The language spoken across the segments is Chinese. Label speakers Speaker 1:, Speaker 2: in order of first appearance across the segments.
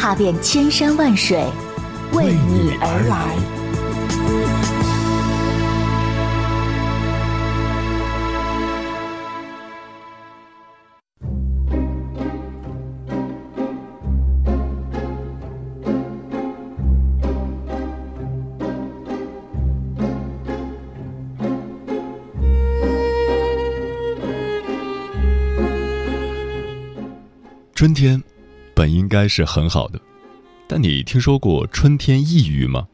Speaker 1: 踏遍千山万水，为你而来。
Speaker 2: 春天本应该是很好的，但你听说过春天抑郁吗？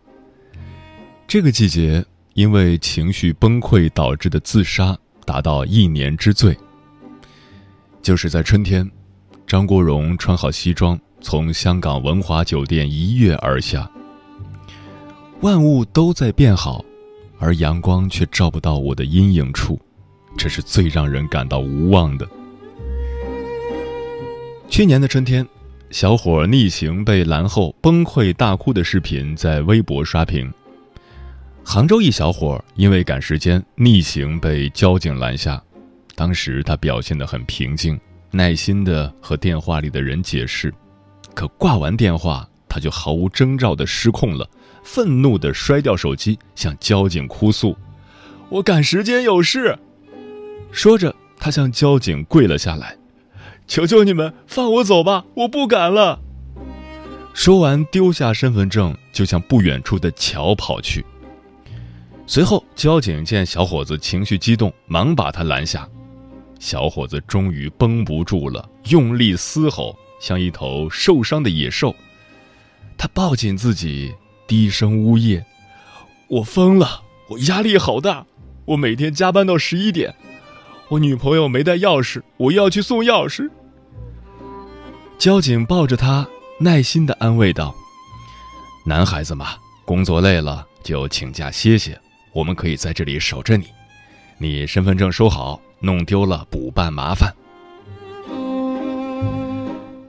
Speaker 2: 这个季节因为情绪崩溃导致的自杀达到一年之最。就是在春天，张国荣穿好西装，从香港文华酒店一跃而下。万物都在变好，而阳光却照不到我的阴影处，这是最让人感到无望的。去年的春天，小伙逆行被拦后崩溃大哭的视频在微博刷屏。杭州一小伙因为赶时间逆行被交警拦下，当时他表现得很平静，耐心地和电话里的人解释，可挂完电话他就毫无征兆地失控了，愤怒地摔掉手机，向交警哭诉：“我赶时间有事。”说着，他向交警跪了下来。求求你们放我走吧，我不敢了。说完，丢下身份证，就向不远处的桥跑去。随后，交警见小伙子情绪激动，忙把他拦下。小伙子终于绷不住了，用力嘶吼，像一头受伤的野兽。他抱紧自己，低声呜咽：“我疯了，我压力好大，我每天加班到十一点。”我女朋友没带钥匙，我要去送钥匙。交警抱着他，耐心的安慰道：“男孩子嘛，工作累了就请假歇歇，我们可以在这里守着你。你身份证收好，弄丢了补办麻烦。”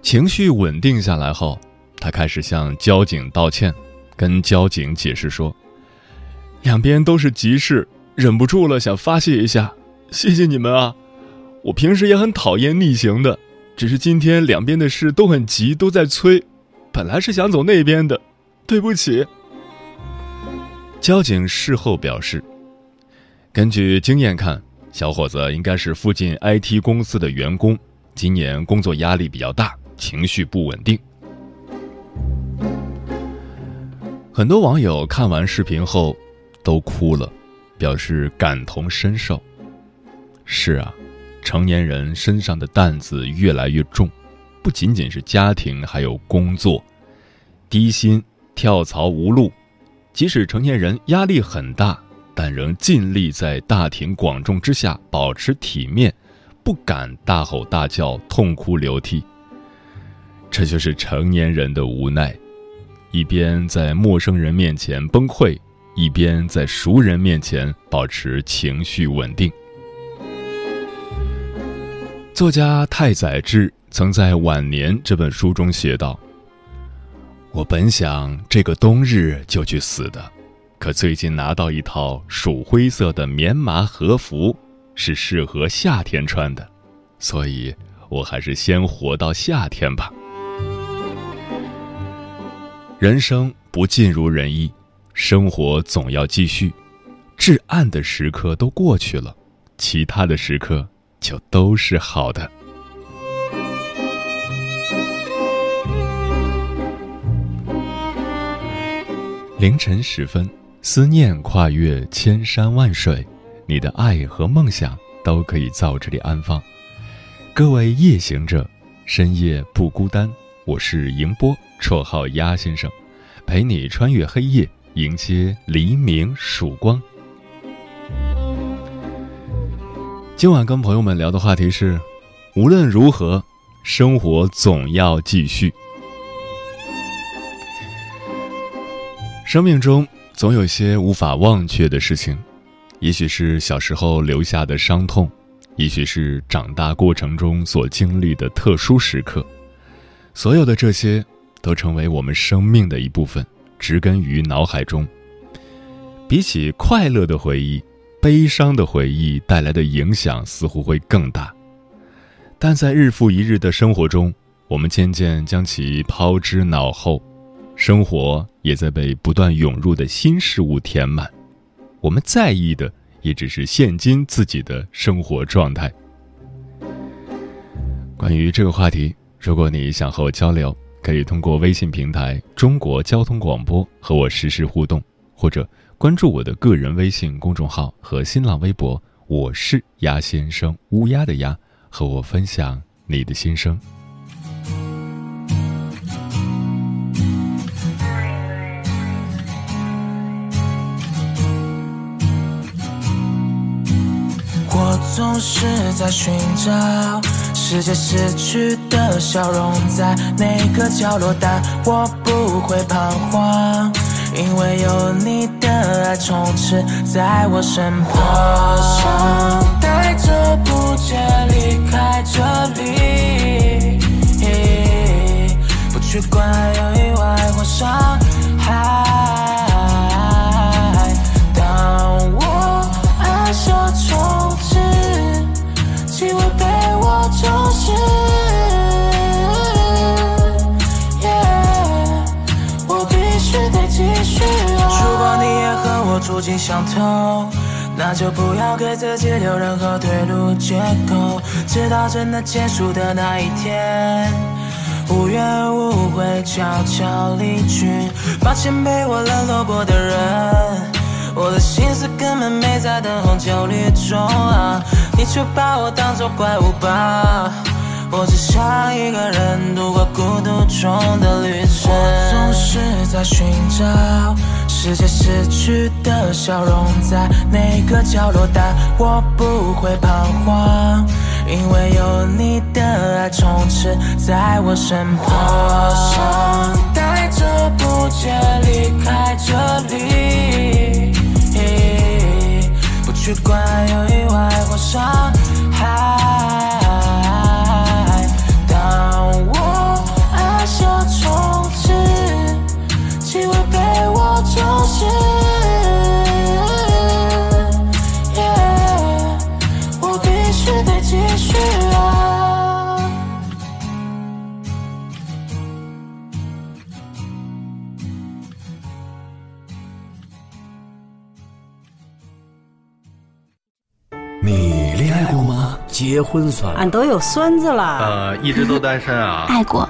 Speaker 2: 情绪稳定下来后，他开始向交警道歉，跟交警解释说：“两边都是急事，忍不住了想发泄一下。”谢谢你们啊！我平时也很讨厌逆行的，只是今天两边的事都很急，都在催。本来是想走那边的，对不起。交警事后表示，根据经验看，小伙子应该是附近 IT 公司的员工，今年工作压力比较大，情绪不稳定。很多网友看完视频后都哭了，表示感同身受。是啊，成年人身上的担子越来越重，不仅仅是家庭，还有工作，低薪、跳槽无路。即使成年人压力很大，但仍尽力在大庭广众之下保持体面，不敢大吼大叫、痛哭流涕。这就是成年人的无奈：一边在陌生人面前崩溃，一边在熟人面前保持情绪稳定。作家太宰治曾在《晚年》这本书中写道：“我本想这个冬日就去死的，可最近拿到一套鼠灰色的棉麻和服，是适合夏天穿的，所以我还是先活到夏天吧。”人生不尽如人意，生活总要继续。至暗的时刻都过去了，其他的时刻。就都是好的。凌晨时分，思念跨越千山万水，你的爱和梦想都可以在这里安放。各位夜行者，深夜不孤单。我是迎波，绰号鸭先生，陪你穿越黑夜，迎接黎明曙光。今晚跟朋友们聊的话题是：无论如何，生活总要继续。生命中总有些无法忘却的事情，也许是小时候留下的伤痛，也许是长大过程中所经历的特殊时刻。所有的这些，都成为我们生命的一部分，植根于脑海中。比起快乐的回忆，悲伤的回忆带来的影响似乎会更大。但在日复一日的生活中，我们渐渐将其抛之脑后，生活也在被不断涌入的新事物填满。我们在意的也只是现今自己的生活状态。关于这个话题，如果你想和我交流，可以通过微信平台“中国交通广播”和我实时互动，或者关注我的个人微信公众号和新浪微博“我是鸭先生”（乌鸦的鸭），和我分享你的心声。
Speaker 3: 我总是在寻找世界失去的笑容，在哪个角落，但我不会彷徨，因为有你的爱充斥在我身旁。想带着不解离开这里，不去管有意外或伤害。当我爱上充斥，气味被我重视。我处境相同，那就不要给自己留任何退路借口，直到真的结束的那一天。无怨无悔，悄悄离去。抱歉，被我冷落过的人，我的心思根本没在灯红酒绿中啊，你却把我当作怪物吧。我只想一个人度过孤独中的旅程。我总是在寻找世界失去的笑容，在哪个角落，但我不会彷徨，因为有你的爱充斥在我身旁。我想带着不解离开这里，不去管有意外或伤害。
Speaker 4: 你恋爱过吗？
Speaker 5: 结婚算了，
Speaker 6: 俺都有孙子了，
Speaker 7: 呃，一直都单身啊。
Speaker 1: 爱过，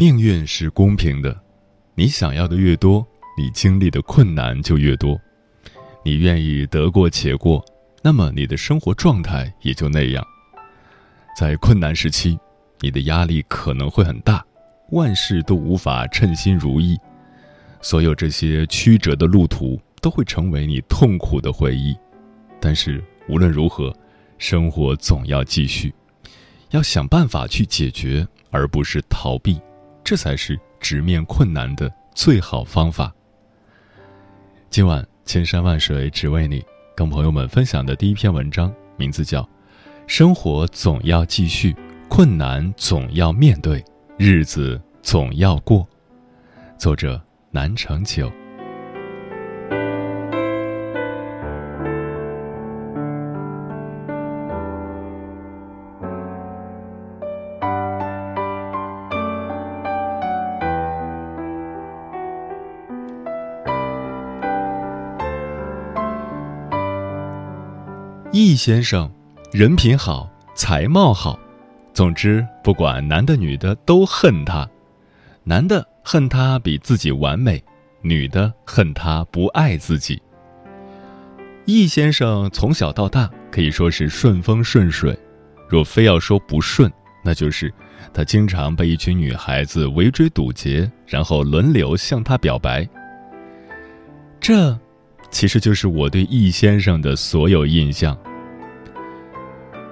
Speaker 2: 命运是公平的，你想要的越多，你经历的困难就越多。你愿意得过且过，那么你的生活状态也就那样。在困难时期，你的压力可能会很大，万事都无法称心如意。所有这些曲折的路途都会成为你痛苦的回忆。但是无论如何，生活总要继续，要想办法去解决，而不是逃避。这才是直面困难的最好方法。今晚千山万水只为你，跟朋友们分享的第一篇文章，名字叫《生活总要继续，困难总要面对，日子总要过。作者：南城九。先生，人品好，才貌好，总之不管男的女的都恨他。男的恨他比自己完美，女的恨他不爱自己。易先生从小到大可以说是顺风顺水，若非要说不顺，那就是他经常被一群女孩子围追堵截，然后轮流向他表白。这。其实就是我对易先生的所有印象。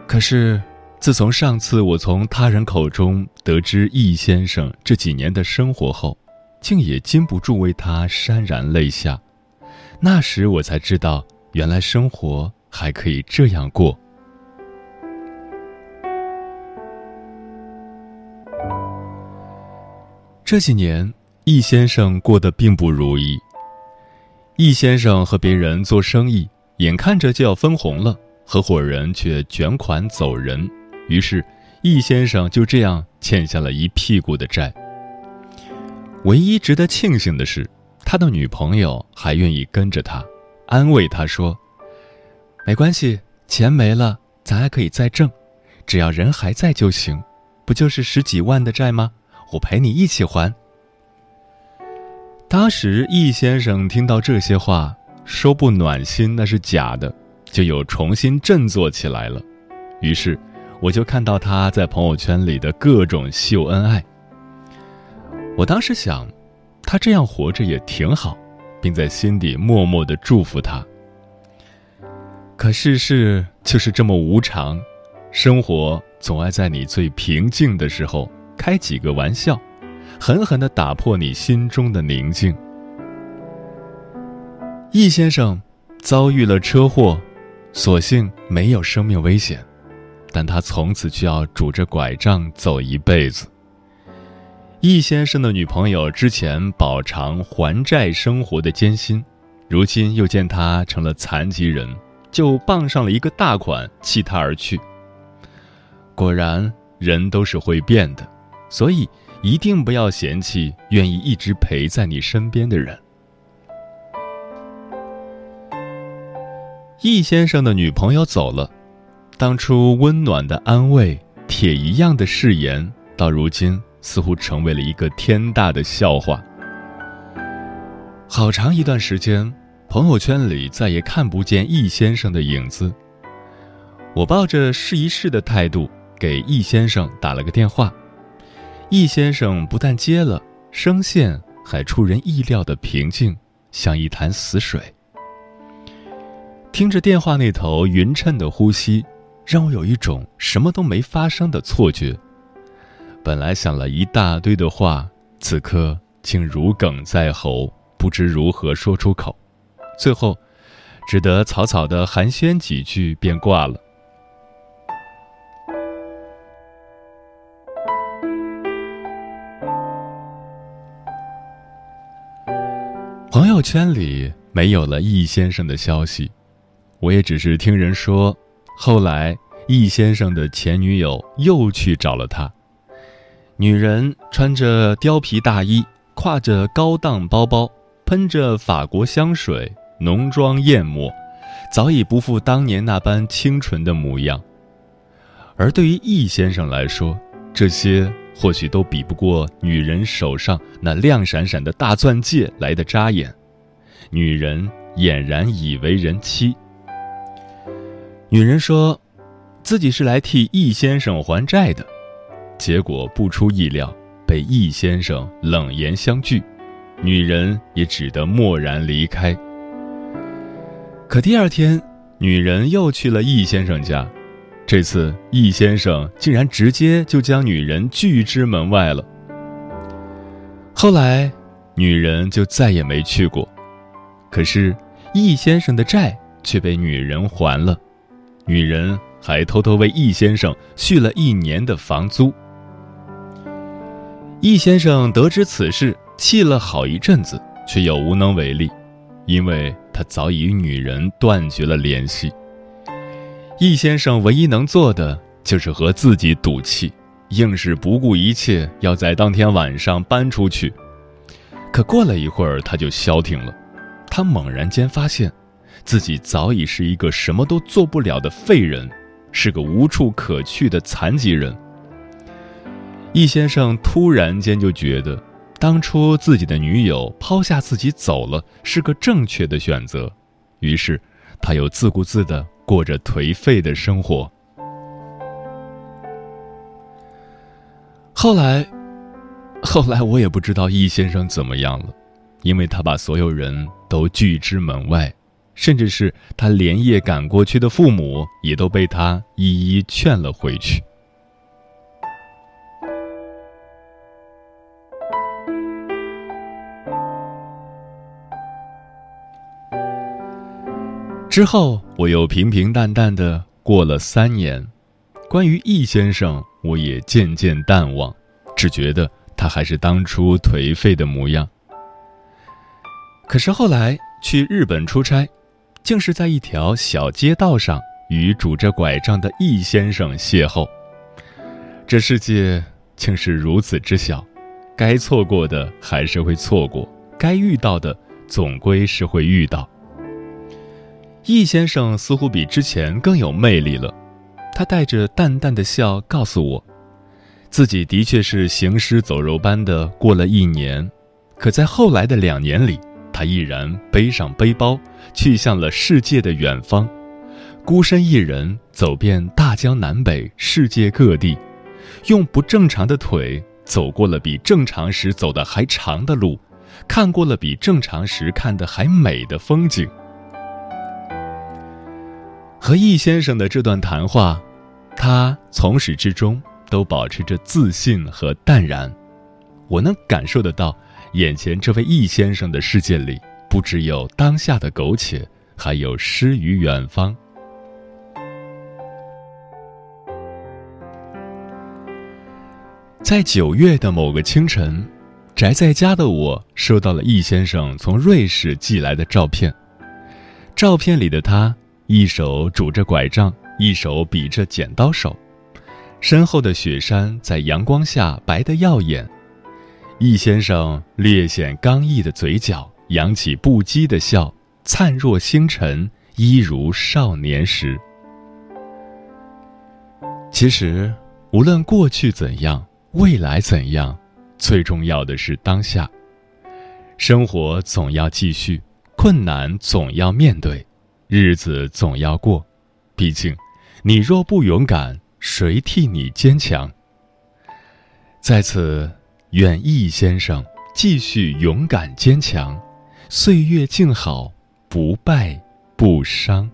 Speaker 2: 可是，自从上次我从他人口中得知易先生这几年的生活后，竟也禁不住为他潸然泪下。那时我才知道，原来生活还可以这样过。这几年，易先生过得并不如意。易先生和别人做生意，眼看着就要分红了，合伙人却卷款走人，于是易先生就这样欠下了一屁股的债。唯一值得庆幸的是，他的女朋友还愿意跟着他，安慰他说：“没关系，钱没了，咱还可以再挣，只要人还在就行。不就是十几万的债吗？我陪你一起还。”当时易先生听到这些话，说不暖心那是假的，就又重新振作起来了。于是，我就看到他在朋友圈里的各种秀恩爱。我当时想，他这样活着也挺好，并在心底默默的祝福他。可世事就是这么无常，生活总爱在你最平静的时候开几个玩笑。狠狠的打破你心中的宁静。易先生遭遇了车祸，所幸没有生命危险，但他从此就要拄着拐杖走一辈子。易先生的女朋友之前饱尝还债生活的艰辛，如今又见他成了残疾人，就傍上了一个大款弃他而去。果然，人都是会变的，所以。一定不要嫌弃愿意一直陪在你身边的人。易先生的女朋友走了，当初温暖的安慰、铁一样的誓言，到如今似乎成为了一个天大的笑话。好长一段时间，朋友圈里再也看不见易先生的影子。我抱着试一试的态度给易先生打了个电话。易先生不但接了，声线还出人意料的平静，像一潭死水。听着电话那头匀称的呼吸，让我有一种什么都没发生的错觉。本来想了一大堆的话，此刻竟如鲠在喉，不知如何说出口，最后只得草草的寒暄几句便挂了。朋友圈里没有了易先生的消息，我也只是听人说，后来易先生的前女友又去找了他。女人穿着貂皮大衣，挎着高档包包，喷着法国香水，浓妆艳抹，早已不复当年那般清纯的模样。而对于易先生来说，这些。或许都比不过女人手上那亮闪闪的大钻戒来的扎眼，女人俨然已为人妻。女人说，自己是来替易先生还债的，结果不出意料被易先生冷言相拒，女人也只得默然离开。可第二天，女人又去了易先生家。这次易先生竟然直接就将女人拒之门外了。后来，女人就再也没去过。可是，易先生的债却被女人还了。女人还偷偷为易先生续了一年的房租。易先生得知此事，气了好一阵子，却又无能为力，因为他早已与女人断绝了联系。易先生唯一能做的就是和自己赌气，硬是不顾一切要在当天晚上搬出去。可过了一会儿，他就消停了。他猛然间发现，自己早已是一个什么都做不了的废人，是个无处可去的残疾人。易先生突然间就觉得，当初自己的女友抛下自己走了，是个正确的选择。于是，他又自顾自的。过着颓废的生活。后来，后来我也不知道易先生怎么样了，因为他把所有人都拒之门外，甚至是他连夜赶过去的父母，也都被他一一劝了回去。之后，我又平平淡淡的过了三年。关于易先生，我也渐渐淡忘，只觉得他还是当初颓废的模样。可是后来去日本出差，竟是在一条小街道上与拄着拐杖的易先生邂逅。这世界竟是如此之小，该错过的还是会错过，该遇到的总归是会遇到。易先生似乎比之前更有魅力了，他带着淡淡的笑告诉我，自己的确是行尸走肉般的过了一年，可在后来的两年里，他毅然背上背包，去向了世界的远方，孤身一人走遍大江南北，世界各地，用不正常的腿走过了比正常时走的还长的路，看过了比正常时看的还美的风景。和易先生的这段谈话，他从始至终都保持着自信和淡然。我能感受得到，眼前这位易先生的世界里，不只有当下的苟且，还有诗与远方。在九月的某个清晨，宅在家的我收到了易先生从瑞士寄来的照片，照片里的他。一手拄着拐杖，一手比着剪刀手，身后的雪山在阳光下白得耀眼。易先生略显刚毅的嘴角扬起不羁的笑，灿若星辰，一如少年时。其实，无论过去怎样，未来怎样，最重要的是当下。生活总要继续，困难总要面对。日子总要过，毕竟，你若不勇敢，谁替你坚强？在此，愿易先生继续勇敢坚强，岁月静好，不败不伤。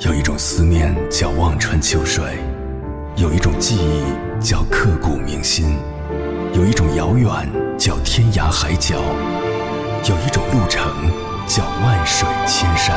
Speaker 4: 有一种思念叫望穿秋水，有一种记忆叫刻骨铭心。有一种遥远叫天涯海角，有一种路程叫万水千山。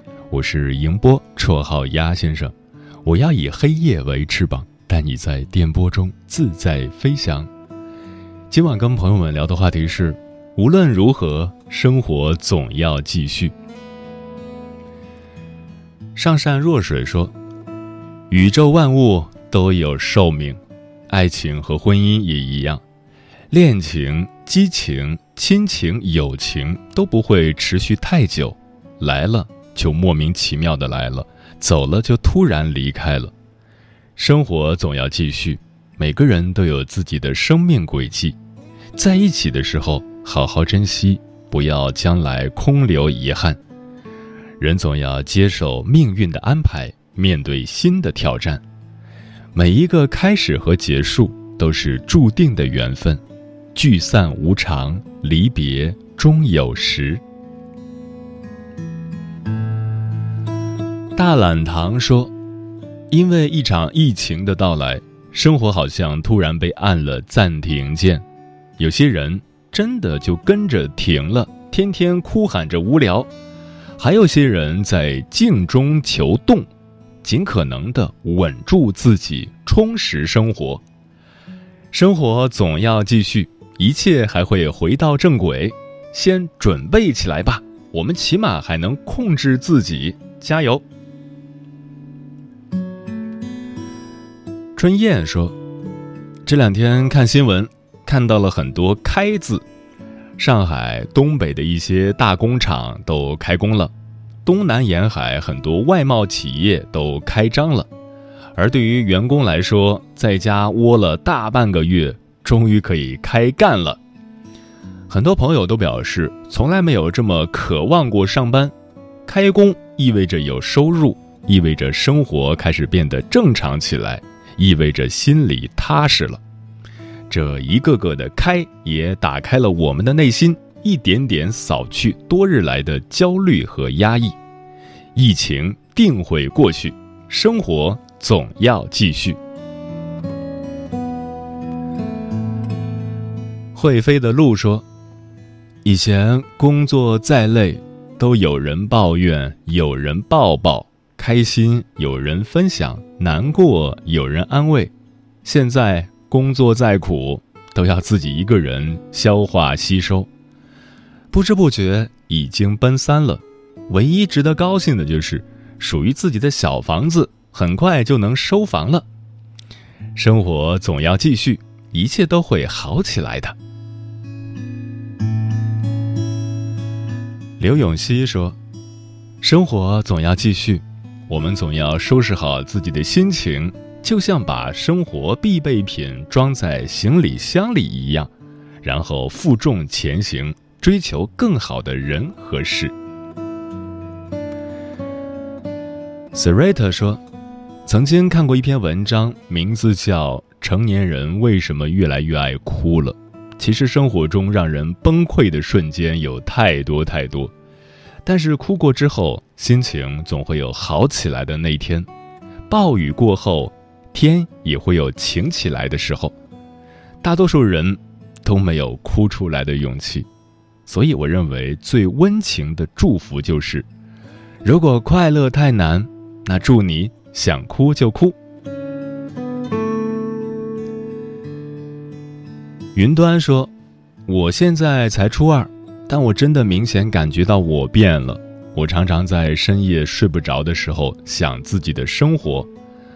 Speaker 2: 我是迎波，绰号鸭先生，我要以黑夜为翅膀，带你在电波中自在飞翔。今晚跟朋友们聊的话题是：无论如何，生活总要继续。上善若水说，宇宙万物都有寿命。爱情和婚姻也一样，恋情、激情、亲情、友情都不会持续太久，来了就莫名其妙的来了，走了就突然离开了。生活总要继续，每个人都有自己的生命轨迹，在一起的时候好好珍惜，不要将来空留遗憾。人总要接受命运的安排，面对新的挑战。每一个开始和结束都是注定的缘分，聚散无常，离别终有时。大懒堂说：“因为一场疫情的到来，生活好像突然被按了暂停键。有些人真的就跟着停了，天天哭喊着无聊。”还有些人在静中求动，尽可能的稳住自己，充实生活。生活总要继续，一切还会回到正轨。先准备起来吧，我们起码还能控制自己，加油！春燕说：“这两天看新闻，看到了很多‘开’字。”上海、东北的一些大工厂都开工了，东南沿海很多外贸企业都开张了，而对于员工来说，在家窝了大半个月，终于可以开干了。很多朋友都表示，从来没有这么渴望过上班。开工意味着有收入，意味着生活开始变得正常起来，意味着心里踏实了。这一个个的开，也打开了我们的内心，一点点扫去多日来的焦虑和压抑。疫情定会过去，生活总要继续。会飞的鹿说：“以前工作再累，都有人抱怨，有人抱抱；开心有人分享，难过有人安慰。现在。”工作再苦，都要自己一个人消化吸收。不知不觉已经奔三了，唯一值得高兴的就是，属于自己的小房子很快就能收房了。生活总要继续，一切都会好起来的。刘永熙说：“生活总要继续，我们总要收拾好自己的心情。”就像把生活必备品装在行李箱里一样，然后负重前行，追求更好的人和事。Sereta 说：“曾经看过一篇文章，名字叫《成年人为什么越来越爱哭了》。其实生活中让人崩溃的瞬间有太多太多，但是哭过之后，心情总会有好起来的那一天。暴雨过后。”天也会有晴起来的时候，大多数人都没有哭出来的勇气，所以我认为最温情的祝福就是：如果快乐太难，那祝你想哭就哭。云端说：“我现在才初二，但我真的明显感觉到我变了。我常常在深夜睡不着的时候想自己的生活。”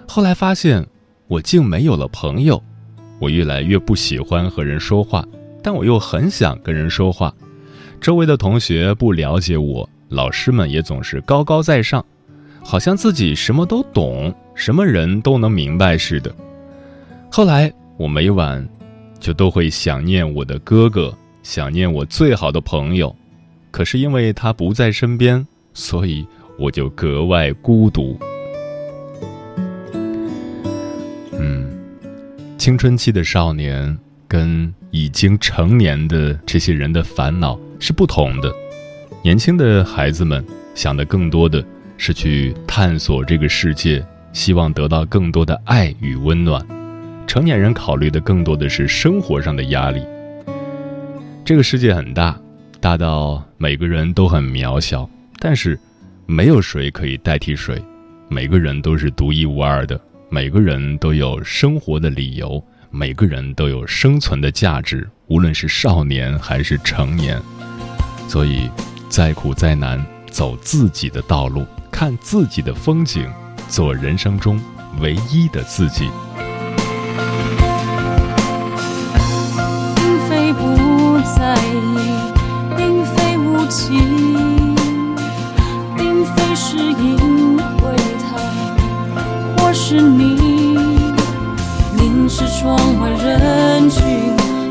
Speaker 2: 后来发现，我竟没有了朋友，我越来越不喜欢和人说话，但我又很想跟人说话。周围的同学不了解我，老师们也总是高高在上，好像自己什么都懂，什么人都能明白似的。后来我每晚就都会想念我的哥哥，想念我最好的朋友，可是因为他不在身边，所以我就格外孤独。嗯青春期的少年跟已经成年的这些人的烦恼是不同的。年轻的孩子们想的更多的是去探索这个世界，希望得到更多的爱与温暖；成年人考虑的更多的是生活上的压力。这个世界很大，大到每个人都很渺小，但是没有谁可以代替谁，每个人都是独一无二的。每个人都有生活的理由，每个人都有生存的价值，无论是少年还是成年。所以，再苦再难，走自己的道路，看自己的风景，做人生中唯一的自己。
Speaker 8: 情，并非是因为他，或是你。凝视窗外人群，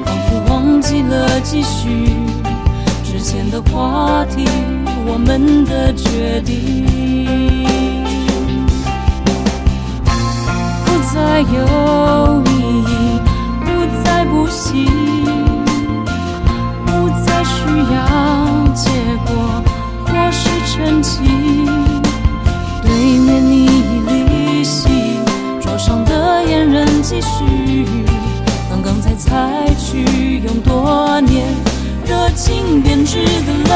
Speaker 8: 仿佛忘记了继续，之前的话题，我们的决定，不再有意义，不再不行，不再需要沉寂。对面你已离席，桌上的烟仍继续。刚刚才采取用多年热情编织的冷